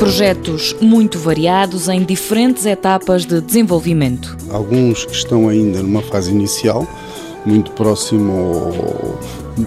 Projetos muito variados em diferentes etapas de desenvolvimento. Alguns que estão ainda numa fase inicial, muito próximo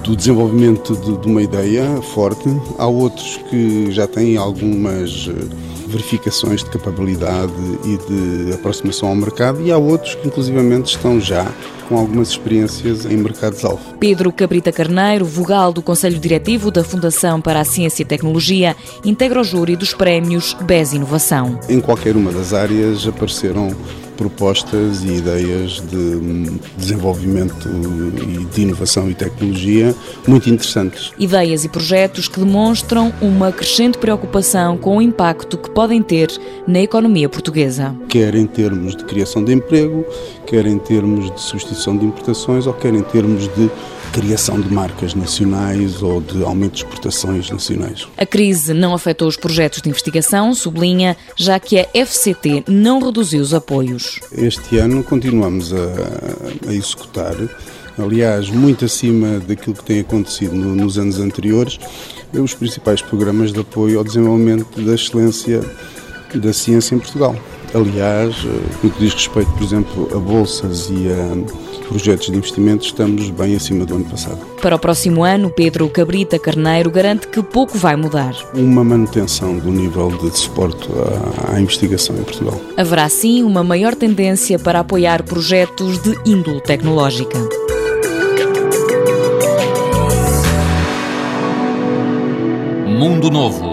do desenvolvimento de, de, uma ideia forte. Há outros que já têm algumas eh, verificações de capabilidade e de aproximação ao mercado e há outros que inclusivamente estão já com algumas experiências em mercados-alvo. Pedro Cabrita Carneiro, vogal do Conselho Diretivo da Fundação para a Ciência e Tecnologia, integra o júri dos prémios BES Inovação. Em qualquer uma das áreas apareceram propostas e ideias de desenvolvimento e de inovação e tecnologia muito interessantes. Ideias e projetos que demonstram uma crescente preocupação com o impacto que podem ter na economia portuguesa. Quer em termos de criação de emprego, quer em termos de substituição de importações ou quer em termos de criação de marcas nacionais ou de aumento de exportações nacionais. A crise não afetou os projetos de investigação, sublinha, já que a FCT não reduziu os apoios. Este ano continuamos a, a executar, aliás, muito acima daquilo que tem acontecido no, nos anos anteriores, os principais programas de apoio ao desenvolvimento da excelência da ciência em Portugal. Aliás, eh, no que diz respeito, por exemplo, a bolsas e a projetos de investimento, estamos bem acima do ano passado. Para o próximo ano, Pedro Cabrita Carneiro garante que pouco vai mudar. Uma manutenção do nível de suporte à, investigação em Portugal. Haverá sim uma maior tendência para apoiar projetos de índole tecnológica. Mundo Novo